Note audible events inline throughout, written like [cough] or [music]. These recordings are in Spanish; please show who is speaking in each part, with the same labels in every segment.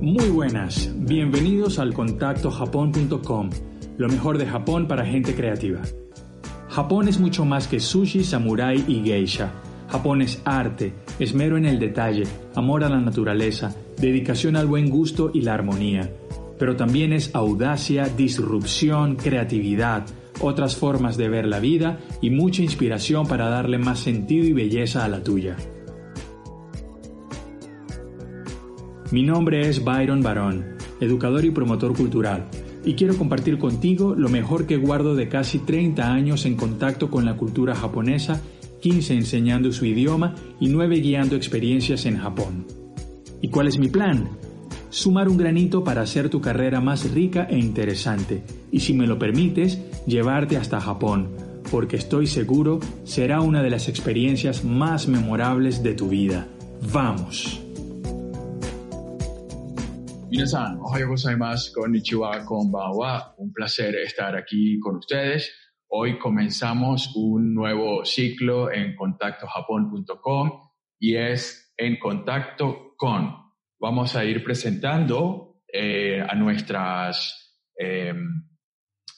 Speaker 1: Muy buenas, bienvenidos al contactojapón.com, lo mejor de Japón para gente creativa. Japón es mucho más que sushi, samurai y geisha. Japón es arte, esmero en el detalle, amor a la naturaleza, dedicación al buen gusto y la armonía. Pero también es audacia, disrupción, creatividad, otras formas de ver la vida y mucha inspiración para darle más sentido y belleza a la tuya. Mi nombre es Byron Barón, educador y promotor cultural, y quiero compartir contigo lo mejor que guardo de casi 30 años en contacto con la cultura japonesa, 15 enseñando su idioma y 9 guiando experiencias en Japón. ¿Y cuál es mi plan? Sumar un granito para hacer tu carrera más rica e interesante, y si me lo permites, llevarte hasta Japón, porque estoy seguro será una de las experiencias más memorables de tu vida. ¡Vamos! Minasan, ohayo gozaimasu, konnichiwa, konbanwa. Un placer estar aquí con ustedes. Hoy comenzamos un nuevo ciclo en contactojapón.com y es En Contacto con. Vamos a ir presentando eh, a nuestras eh,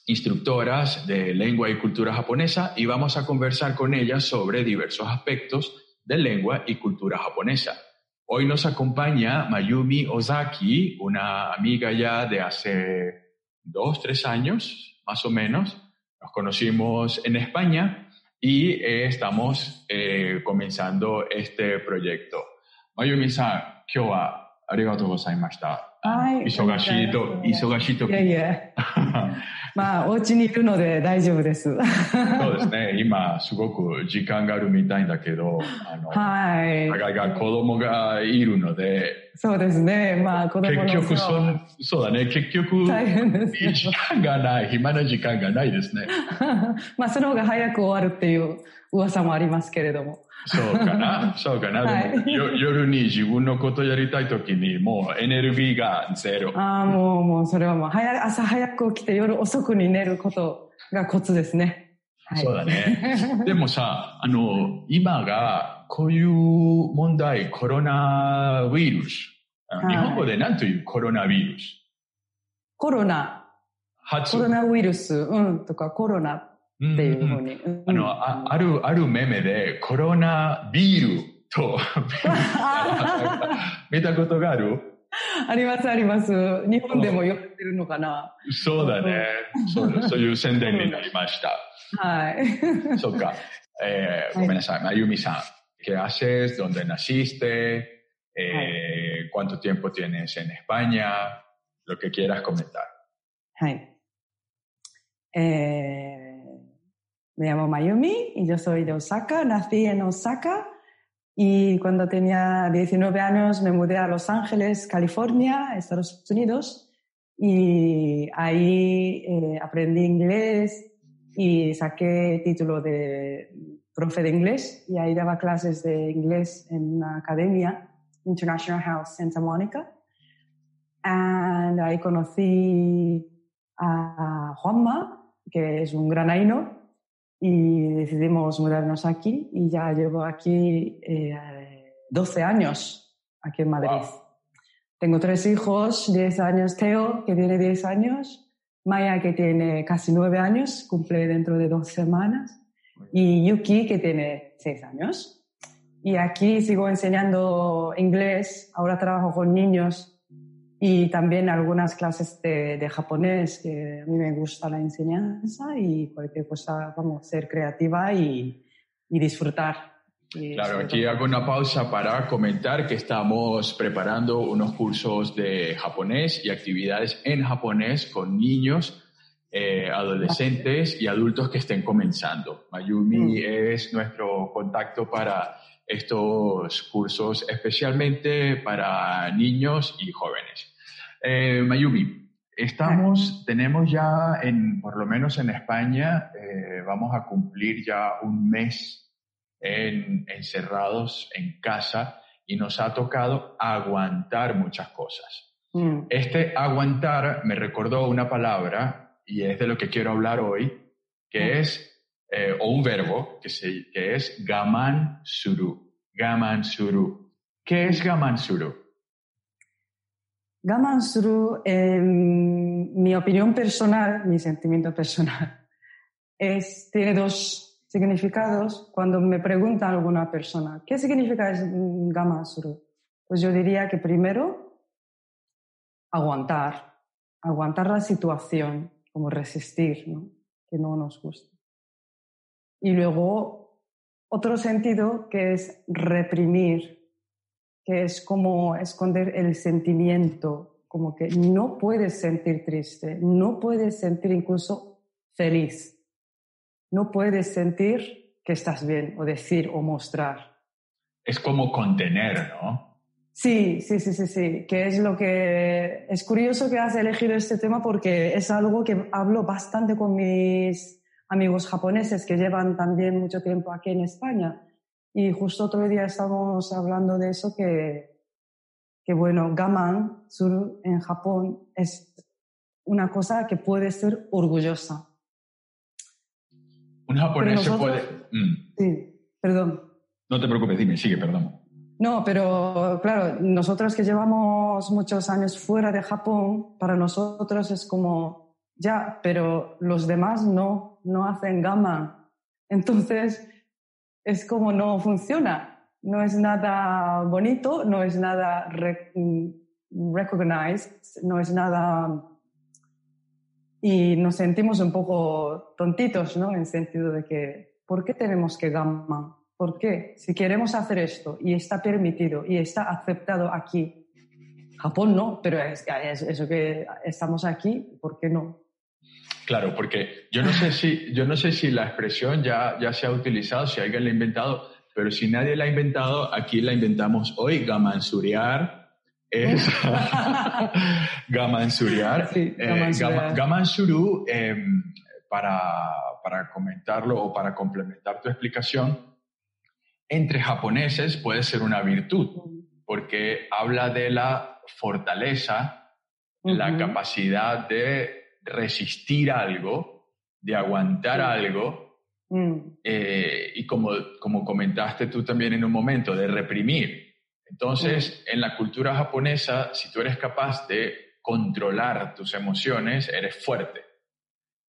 Speaker 1: instructoras de lengua y cultura japonesa y vamos a conversar con ellas sobre diversos aspectos de lengua y cultura japonesa. Hoy nos acompaña Mayumi Ozaki, una amiga ya de hace dos, tres años, más o menos. Nos conocimos en España y eh, estamos eh, comenzando este proyecto. Mayumi-san, kyo wa arigatou gozaimashita.
Speaker 2: はい。
Speaker 1: 忙しいと、忙しいと
Speaker 2: いやいや。[laughs] まあ、お家にいるので大丈夫です。
Speaker 1: そうですね。今、すごく時間があるみたいだけど、あの、
Speaker 2: はい。
Speaker 1: 互いが子供がいるので、
Speaker 2: そうですね。まあ、子供の
Speaker 1: 結局そ、そうだね。結局、
Speaker 2: 大変です
Speaker 1: 時間がない、暇な時間がないですね。[laughs]
Speaker 2: まあ、その方が早く終わるっていう噂もありますけれども。
Speaker 1: そうかな。[laughs] そうかな。
Speaker 2: はい
Speaker 1: でもよ夜に自分のことやりたいときに、もうエネルギーがゼロ。
Speaker 2: ああ、もう、もう、それはもう、早い、朝早く起きて夜遅くに寝ることがコツですね。はい。
Speaker 1: そうだね。[laughs] でもさ、あの、今がこういう問題、コロナウイルス。日本語で何というコロナウイルス？
Speaker 2: コロナ、
Speaker 1: 初
Speaker 2: コロナウイルス、うん、とかコロナっていうふうに。うん
Speaker 1: あの、あある、あるメメで、コロナビールと [laughs] 見たことがある？
Speaker 2: あります、あります。日本でも言ってるのかな。
Speaker 1: そうだね。そう [laughs] そういう宣伝になりました。
Speaker 2: はい。
Speaker 1: そうか。えー、ごめんなさい。まゆみさん。¿Qué haces? ¿Dónde naciste? Eh, ¿Cuánto tiempo tienes en España? Lo que quieras comentar.
Speaker 2: Eh, me llamo Mayumi y yo soy de Osaka. Nací en Osaka y cuando tenía 19 años me mudé a Los Ángeles, California, Estados Unidos. Y ahí eh, aprendí inglés y saqué título de profe de inglés y ahí daba clases de inglés en una academia, International House Santa Mónica. And ahí conocí a Juanma, que es un granaíno, y decidimos mudarnos aquí y ya llevo aquí eh, 12 años, aquí en Madrid.
Speaker 1: Wow.
Speaker 2: Tengo tres hijos, 10 años Teo, que tiene 10 años, Maya, que tiene casi 9 años, cumple dentro de dos semanas, y Yuki, que tiene 6 años. Y aquí sigo enseñando inglés, ahora trabajo con niños y también algunas clases de, de, japonés, que a mí me gusta la enseñanza y cualquier cosa, vamos, ser creativa y, y disfrutar. Y
Speaker 1: Claro, aquí hago una pausa para comentar que estamos preparando unos cursos de japonés y actividades en japonés con niños, eh, adolescentes y adultos que estén comenzando. Mayumi
Speaker 2: Mm.
Speaker 1: es nuestro contacto para estos cursos, especialmente para niños y jóvenes. Eh, Mayumi, estamos, tenemos ya en, por lo menos en España, eh, vamos a cumplir ya un mes en, encerrados en casa y nos ha tocado aguantar muchas cosas.
Speaker 2: Mm.
Speaker 1: Este aguantar me recordó una palabra y es de lo que quiero hablar hoy, que
Speaker 2: Mm.
Speaker 1: es, eh, o un verbo, que, se, es gaman suru. Gaman suru. ¿Qué es gaman suru?
Speaker 2: Gaman suru, en mi opinión personal, mi sentimiento personal, [laughs] es, tiene dos significados cuando me pregunta alguna persona, ¿qué significa gaman suru? Pues yo diría que primero, aguantar, aguantar la situación, como resistir, ¿no? que no nos gusta. Y luego, otro sentido que es reprimir, que es como esconder el sentimiento, como que no puedes sentir triste, no puedes sentir incluso feliz, no puedes sentir que estás bien o decir o mostrar.
Speaker 1: Es como contener, ¿no?
Speaker 2: Sí, sí, sí, sí, sí, que es lo que es curioso que has elegido este tema porque es algo que hablo bastante con mis amigos japoneses que llevan también mucho tiempo aquí en España. Y justo otro día estamos hablando de eso que, que bueno, gaman sur en Japón es una cosa que puede ser orgullosa.
Speaker 1: Un japonés se puede...
Speaker 2: Mm. Sí, perdón.
Speaker 1: No te preocupes, dime, sigue, perdón.
Speaker 2: No, pero claro, nosotros que llevamos muchos años fuera de Japón, para nosotros es como, ya, pero los demás no, no hacen gama. Entonces, es como no funciona. No es nada bonito, no es nada recognized, no es nada... Y nos sentimos un poco tontitos, ¿no? En el sentido de que, ¿por qué tenemos que gama? ¿Por qué? Si queremos hacer esto y está permitido y está aceptado aquí, Japón no, pero es, eso que estamos aquí, ¿por qué no?
Speaker 1: Claro, porque yo no sé si, yo no sé si la expresión ya, ya se ha utilizado, si alguien la ha inventado, pero si nadie la ha inventado, aquí la inventamos hoy, gamansuriar. Es [laughs] gamansuriar. Sí, eh, gamansuru, em, para, para comentarlo o para complementar tu explicación, entre japoneses puede ser una virtud, porque habla de la fortaleza, la capacidad de resistir algo, de aguantar algo, mm. eh, y como, como comentaste tú también en un momento, de reprimir. Entonces, en la cultura japonesa, si tú eres capaz de controlar tus emociones, eres fuerte.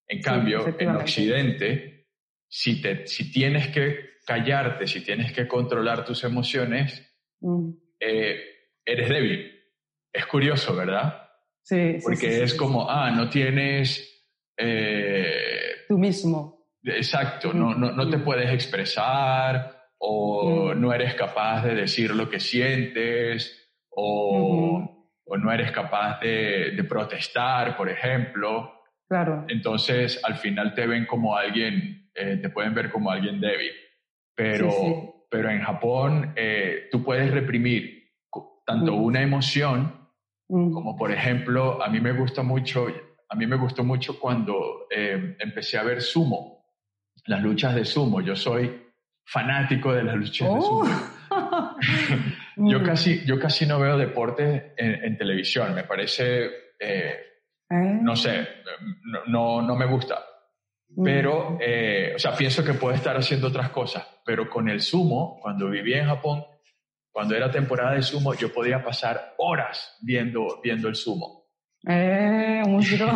Speaker 1: En cambio, en Occidente, si, te, si tienes que callarte, si tienes que controlar tus emociones, mm. eh, eres débil. Es curioso, ¿verdad?
Speaker 2: Sí.
Speaker 1: Porque es como, ah, no tienes... Eh,
Speaker 2: Tú mismo.
Speaker 1: Exacto, no, no, no te puedes expresar o no eres capaz de decir lo que sientes o, o no eres capaz de, de, protestar, por ejemplo.
Speaker 2: Claro.
Speaker 1: Entonces, al final te ven como alguien, eh, te pueden ver como alguien débil. Pero, pero en Japón eh, tú puedes reprimir tanto mm. una emoción mm. como, por ejemplo, a mí me gusta mucho, a mí me gustó mucho cuando eh, empecé a ver sumo, las luchas de sumo. Yo soy fanático de las luchas de
Speaker 2: oh.
Speaker 1: sumo. [laughs] yo, mm. casi, yo casi no veo deportes en, televisión, me parece, eh, no sé, no, no me gusta. Pero, eh, o sea, pienso que puede estar haciendo otras cosas, pero con el sumo, cuando vivía en Japón, cuando era temporada de sumo, yo podía pasar horas viendo, viendo el sumo.
Speaker 2: Eh, mucho.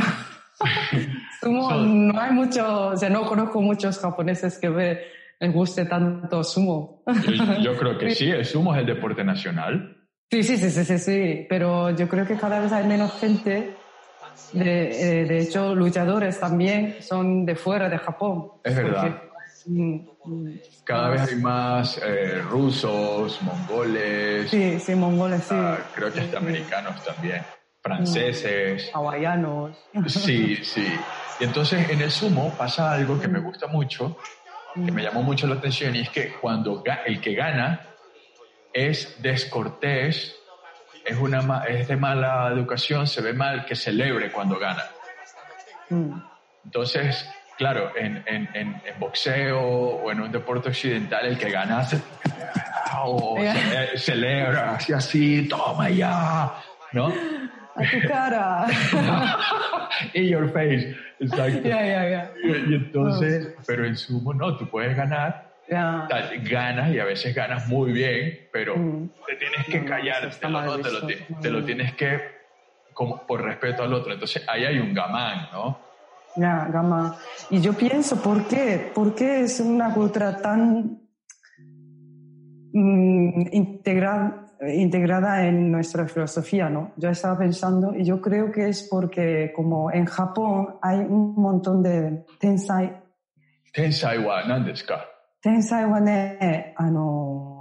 Speaker 2: [laughs] sumo, no hay mucho, o sea, no conozco muchos japoneses que ve, les guste tanto sumo.
Speaker 1: yo, creo que [laughs] sí, el sumo es el deporte nacional.
Speaker 2: Sí, sí, sí, sí, sí, sí, pero yo creo que cada vez hay menos gente de, eh, de, hecho, luchadores también son de fuera de Japón.
Speaker 1: Es verdad. Mm, mm, Cada vez hay más eh, rusos, mongoles.
Speaker 2: Sí, sí, mongoles, sí. Ah,
Speaker 1: creo que hasta americanos también. Franceses.
Speaker 2: Mm, hawaianos.
Speaker 1: Sí, [laughs] sí. Y entonces en el sumo pasa algo que me gusta mucho, que me llamó mucho la atención, y es que cuando el que gana es descortés es, una, es de mala educación, se ve mal que celebre cuando gana. Entonces, claro, en, en, en, boxeo o en un deporte occidental, el que gana [laughs] hace, o celebra, así, así, toma ya, ¿no?
Speaker 2: A tu cara. [laughs]
Speaker 1: In your face, exacto.
Speaker 2: Yeah, yeah, yeah.
Speaker 1: Y, entonces, pero en sumo no, tú puedes ganar ganas y a veces ganas muy bien, pero mm. te tienes que callar, te, lo, te, lo, tienes que como por respeto al otro. Entonces ahí hay un gamán, ¿no?
Speaker 2: Ya, gamán. Y yo pienso, ¿por qué? ¿Por qué es una cultura tan mm, integrada en nuestra filosofía, ¿no? Yo estaba pensando y yo creo que es porque como en Japón hay un montón de tensai.
Speaker 1: Tensai wa desu ka?
Speaker 2: Tensai wa ne,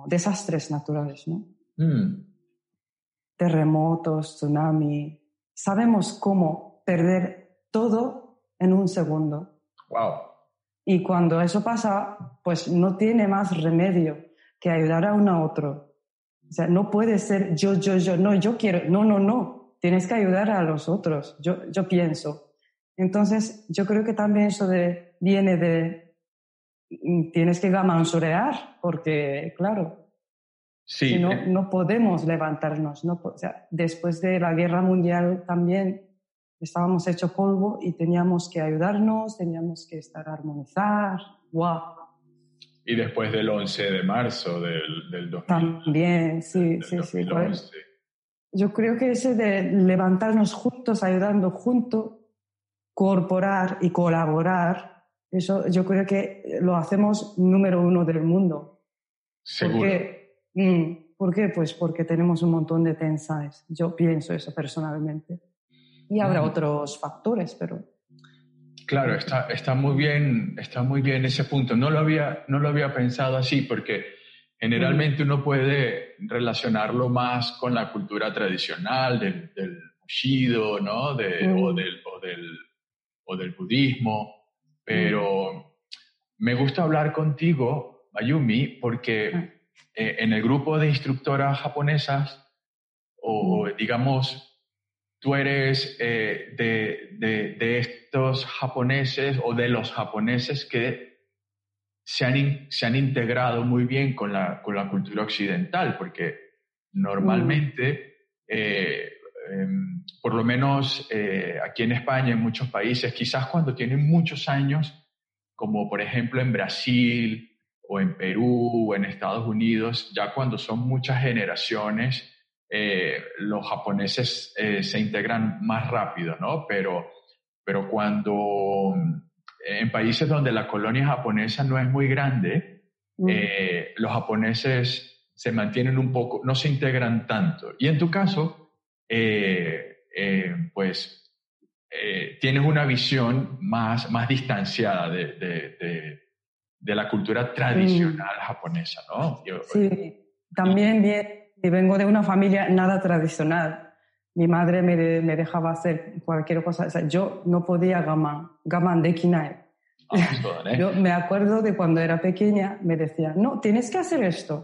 Speaker 2: desastres naturales, ¿no? Mm. Terremotos, tsunami. Sabemos cómo perder todo en un segundo.
Speaker 1: Wow.
Speaker 2: Y cuando eso pasa, pues no tiene más remedio que ayudar a uno a otro. O sea, no puede ser yo, yo, yo, no, yo quiero, no, no, no. Tienes que ayudar a los otros, yo, yo pienso. Entonces, yo creo que también eso de, viene de, mm, tienes que gamansurear, porque, claro,
Speaker 1: Sí.
Speaker 2: no, eh. no podemos levantarnos. No, o sea, después de la guerra mundial también estábamos hechos polvo y teníamos que ayudarnos, teníamos que estar armonizar. ¡Wow!
Speaker 1: Y después del 11 de marzo del, del 2000,
Speaker 2: También, sí, sí, sí. Yo creo que ese de levantarnos juntos, ayudando juntos, corporar y colaborar, eso yo creo que lo hacemos número uno del mundo.
Speaker 1: Seguro.
Speaker 2: Mm, ¿Por qué? Pues porque tenemos un montón de tensais. Yo pienso eso personalmente. Y habrá otros factores, pero...
Speaker 1: Claro, está, está, muy bien, está muy bien ese punto. No lo había, no lo había pensado así porque generalmente uno puede relacionarlo más con la cultura tradicional del, del Bushido, ¿no? De, o, del, o, del, o, del, budismo, pero me gusta hablar contigo, Ayumi, porque ah. Eh, en el grupo de instructoras japonesas, o digamos, tú eres eh, de, de, estos japoneses o de los japoneses que se han, se han integrado muy bien con la, con la cultura occidental, porque normalmente, eh, em, por lo menos aquí en España, en muchos países, quizás cuando tienen muchos años, como por ejemplo en Brasil, o en Perú o en Estados Unidos, ya cuando son muchas generaciones, eh, los japoneses eh, se integran más rápido, ¿no? Pero, pero cuando en países donde la colonia japonesa no es muy grande, mm. eh, los japoneses se mantienen un poco, no se integran tanto. Y en tu caso, pues tienes una visión más, más distanciada de de la cultura tradicional japonesa, ¿no?
Speaker 2: sí, también vengo de una familia nada tradicional. Mi madre me, me dejaba hacer cualquier cosa. O sea, yo no podía gaman, gaman de kinai.
Speaker 1: Ah, pues
Speaker 2: yo me acuerdo de cuando era pequeña, me decía, no, tienes que hacer esto.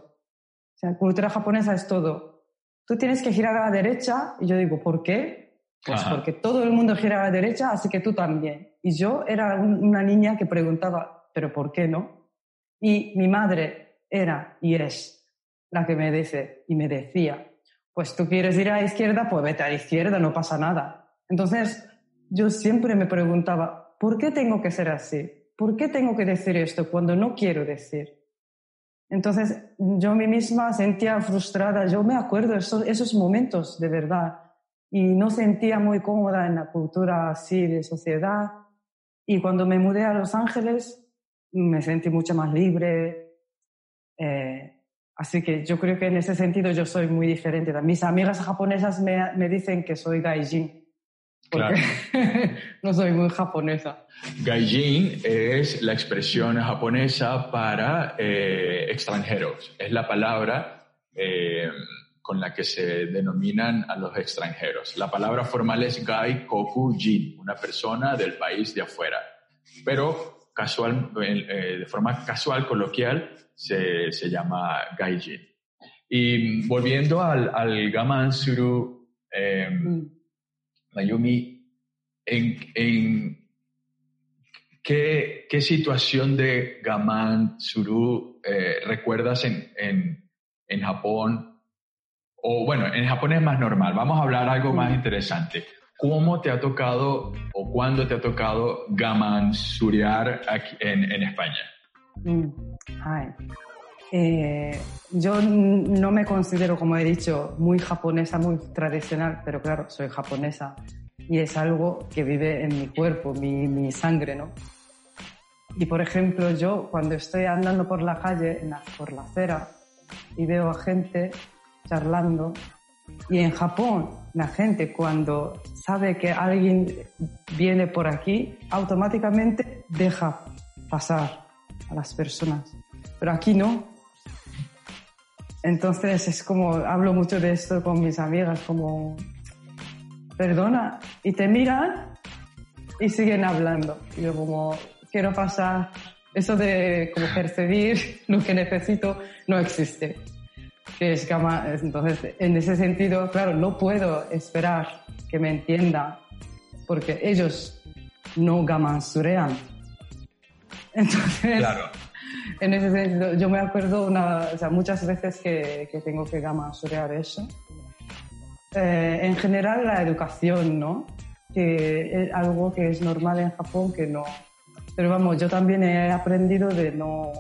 Speaker 2: O sea, cultura japonesa es todo. Tú tienes que girar a la derecha. Y yo digo, ¿por qué? Pues porque todo el mundo gira a la derecha, así que tú también. Y yo era una niña que preguntaba, pero ¿por qué no? Y mi madre era y es la que me dice y me decía, pues tú quieres ir a la izquierda, pues vete a la izquierda, no pasa nada. Entonces, yo siempre me preguntaba, ¿por qué tengo que ser así? ¿Por qué tengo que decir esto cuando no quiero decir? Entonces, yo mí misma sentía frustrada, yo me acuerdo esos, esos momentos de verdad y no sentía muy cómoda en la cultura así de sociedad. Y cuando me mudé a Los Ángeles, me sentí mucho más libre. Eh, así que yo creo que en ese sentido yo soy muy diferente. Mis amigas japonesas me, me dicen que soy gaijin. Porque [laughs] no soy muy japonesa.
Speaker 1: Gaijin es la expresión japonesa para eh, extranjeros. Es la palabra eh, con la que se denominan a los extranjeros. La palabra formal es gai koku jin, una persona del país de afuera. Pero casual, eh, de forma casual, coloquial, se, se llama gaijin. Y volviendo al, al Gaman Suru, em, mm. Mayumi, ¿en, en qué, qué, situación de Gaman Suru eh, recuerdas en, en, en, Japón? O bueno, en Japón es más normal. Vamos a hablar algo más mm. interesante. ¿Cómo te ha tocado o cuándo te ha tocado gamansuriar aquí en, en España?
Speaker 2: Mm, Eh, yo no me considero, como he dicho, muy japonesa, muy tradicional, pero claro, soy japonesa y es algo que vive en mi cuerpo, mi, mi sangre, ¿no? Y por ejemplo, yo cuando estoy andando por la calle, por la acera, y veo a gente charlando, y en Japón la gente cuando sabe que alguien viene por aquí, automáticamente deja pasar a las personas. Pero aquí no. Entonces es como, hablo mucho de esto con mis amigas, como, perdona, y te miran y siguen hablando. Y yo como, quiero pasar, eso de como percibir [laughs] lo que necesito no existe. Que es entonces, en ese sentido, claro, no puedo esperar que me entienda porque ellos no gamansurean. Entonces, claro. en ese sentido, yo me acuerdo una, o sea, muchas veces que, que tengo que gamansurear eso. Eh, en general, la educación, ¿no? Que es algo que es normal en Japón, que no, pero vamos, yo también he aprendido de no,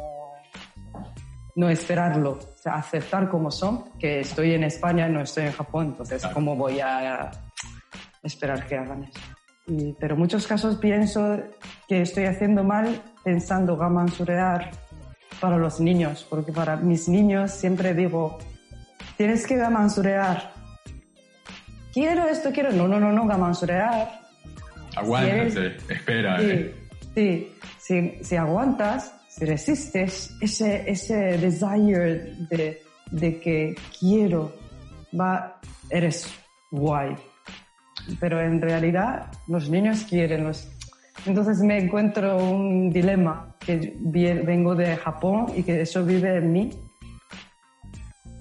Speaker 2: no esperarlo, o sea, aceptar como son, que estoy en España y no estoy en Japón, entonces, ¿cómo voy a esperar que hagan eso? Y, pero en muchos casos pienso que estoy haciendo mal pensando gamansurear para los niños, porque para mis niños siempre digo, tienes que gamansurear. Quiero esto, quiero. No, no, no, no, gamansurear.
Speaker 1: Aguántate, espera. eh.
Speaker 2: Sí, si, si aguantas, si resistes, ese, ese desire de, de que quiero, va, eres guay. Pero en realidad los niños quieren, los... entonces me encuentro un dilema, que vengo de Japón y que eso vive en mí,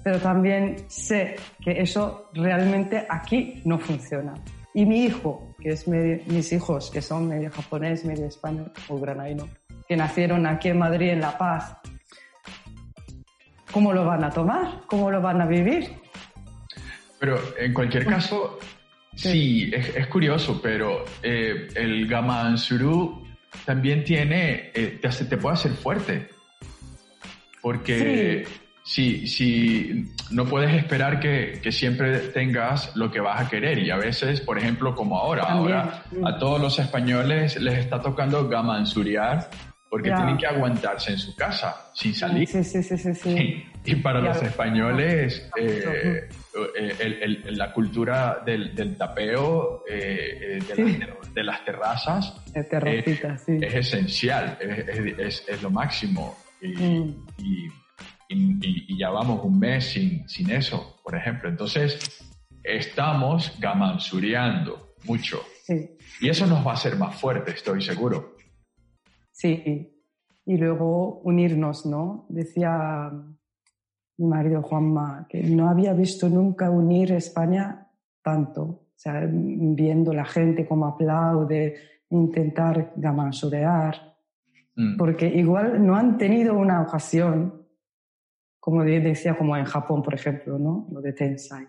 Speaker 2: pero también sé que eso realmente aquí no funciona. Y mi hijo, que es mis hijos, que son medio japonés, medio español o granaino, que nacieron aquí en Madrid, en La Paz, ¿cómo lo van a tomar? ¿Cómo lo van a vivir?
Speaker 1: Pero en cualquier caso, sí, es, curioso, pero eh, el Gamansuru también tiene, eh, te, te puede hacer fuerte. Porque si, si no puedes esperar que, que, siempre tengas lo que vas a querer y a veces, por ejemplo, como ahora, ahora a todos los españoles les está tocando gamansuriar porque tienen que aguantarse en su casa sin salir.
Speaker 2: Sí, sí, sí, sí. [laughs]
Speaker 1: Y para los españoles, [laughs] eh, eh, la cultura del, del tapeo, eh, de, las, terrazas, es esencial, es, es, lo máximo. Y, mm. y y, ya vamos un mes sin, sin eso, por ejemplo. Entonces, estamos gamansuriando mucho. Y eso nos va a hacer más fuertes, estoy seguro.
Speaker 2: Sí, y luego unirnos, ¿no? Decía mi marido Juanma que no había visto nunca unir España tanto, o sea, viendo la gente como aplaude, intentar gamansurear, mm. porque igual no han tenido una ocasión como decía, como en Japón, por ejemplo, ¿no? Lo de Tensai.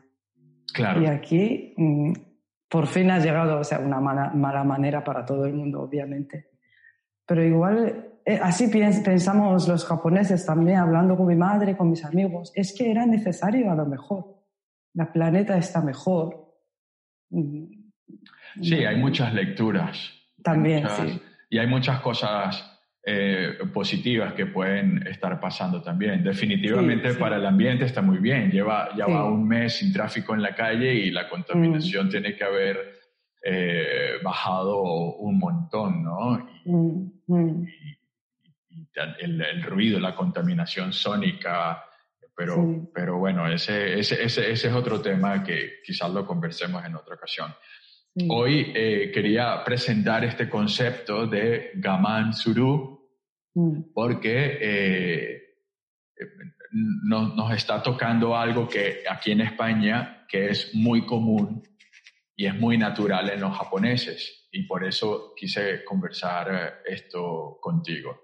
Speaker 1: Claro.
Speaker 2: Y aquí, mm, por fin ha llegado, o sea, una mala, mala manera para todo el mundo, obviamente. Pero igual, eh, así pensamos los japoneses también, hablando con mi madre, con mis amigos, es que era necesario a lo mejor. La planeta está mejor.
Speaker 1: Mm, sí, hay muchas lecturas.
Speaker 2: También, sí.
Speaker 1: Y hay muchas cosas eh, positivas que pueden estar pasando también. Definitivamente para el ambiente está muy bien. Lleva, ya va un mes sin tráfico en la calle y la contaminación mm. tiene que haber eh, bajado un montón, ¿no? Y, mm, mm. el, ruido, la contaminación sónica, pero, pero bueno, ese, ese, ese, ese, es otro tema que quizás lo conversemos en otra ocasión. Hoy eh, quería presentar este concepto de Gaman Suru mm. porque eh, nos está tocando algo que aquí en España que es muy común y es muy natural en los japoneses y por eso quise conversar eh, esto contigo.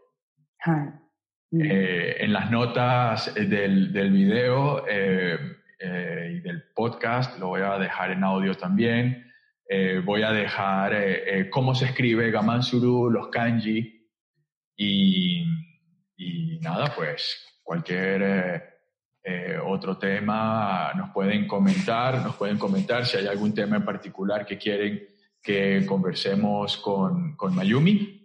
Speaker 1: Mm. en las notas del, del video y del podcast, lo voy a dejar en audio también, eh, voy a dejar eh, eh, cómo se escribe Gamansuru, los kanji y, y nada, pues cualquier otro tema nos pueden comentar, nos pueden comentar si hay algún tema en particular que quieren que conversemos con, con Mayumi.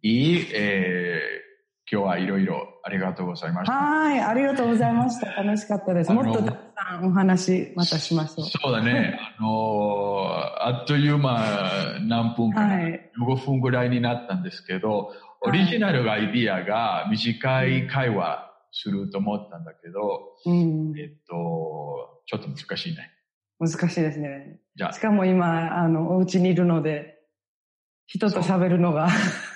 Speaker 1: Y eh, 今日はいろいろありがとうございました。
Speaker 2: はい、ありがとうございました。楽しかったです。もっとたくさんお話またしましょう。
Speaker 1: そうだね。あのあっという間何分か、はい、15分ぐらいになったんですけど、オリジナルアイディアが短い会話 すると思ったんだけど、うん、えっと、ちょっと難しいね。
Speaker 2: 難しいですね。じゃしかも今、あの、お家にいるので、人と喋るのが。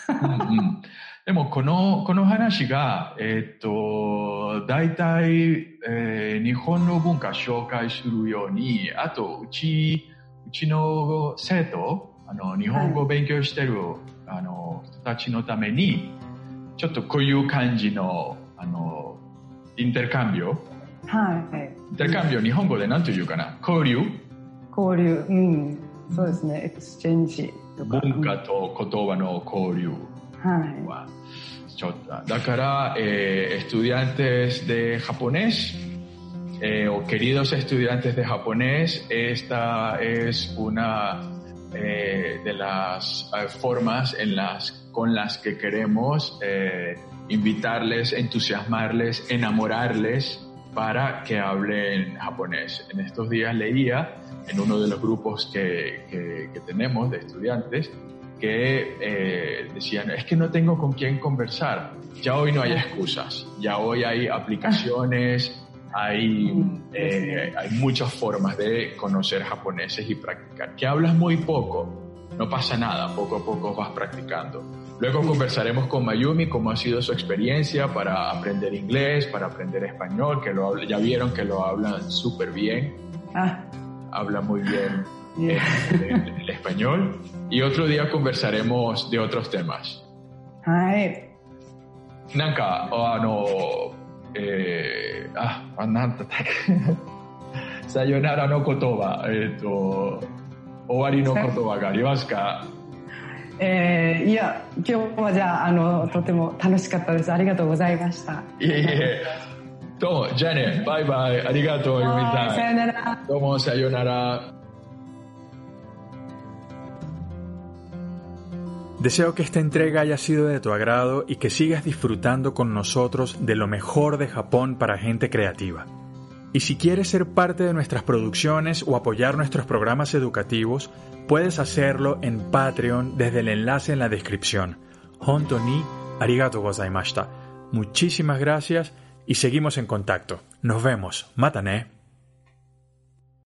Speaker 2: うん、うん。
Speaker 1: でもこの、この話が、えっ、と、大体、えー、日本の文化紹介するように、あと、うち、うちの生徒、あの、日本語を勉強してる、はい、あの、人たちのために、ちょっとこういう感じの、あの、インテルカンビオ。
Speaker 2: は
Speaker 1: い。インテルカンビオ、日本語で何と言うかな交流
Speaker 2: 交流。うん。そうですね。エクスチェンジ
Speaker 1: とか。文化と言葉の交流。
Speaker 2: はい。
Speaker 1: Dakara, eh, estudiantes de japonés eh, o queridos estudiantes de japonés, esta es una eh, de las eh, formas en las, con las que queremos invitarles, entusiasmarles, enamorarles para que hablen japonés. En estos días leía en uno de los grupos que, que tenemos de estudiantes que eh, decían, es que no tengo con quién conversar. Ya hoy no hay excusas, ya hoy hay aplicaciones, hay, eh, hay muchas formas de conocer japoneses y practicar. Que hablas muy poco, no pasa nada, poco a poco vas practicando. Luego conversaremos con Mayumi cómo ha sido su experiencia para aprender inglés, para aprender español, que lo ya vieron que lo hablan súper bien. Ah. Habla muy bien el, español. Y otro día conversaremos de otros temas. Hi. Nanka, oh, no, eh, ah, [laughs] Sayonara no kotoba, esto, eh, owari no kotoba ga えっ、ー、と、終わりの言葉がありますか
Speaker 2: えー、いや、今日はじゃあ、あの、とても楽しかったです。ありがとうございました。
Speaker 1: いえいえ。どうも、じゃあね、バイバイ。ありがとう、ゆみさ
Speaker 2: ん。さよなら。
Speaker 1: どうも、さよなら。
Speaker 3: Deseo que esta entrega haya sido de tu agrado y que sigas disfrutando con nosotros de lo mejor de Japón para gente creativa. Y si quieres ser parte de nuestras producciones o apoyar nuestros programas educativos, puedes hacerlo en Patreon desde el enlace en la descripción. Honto ni arigato gozaimashita. Muchísimas gracias y seguimos en contacto. Nos vemos. Matane.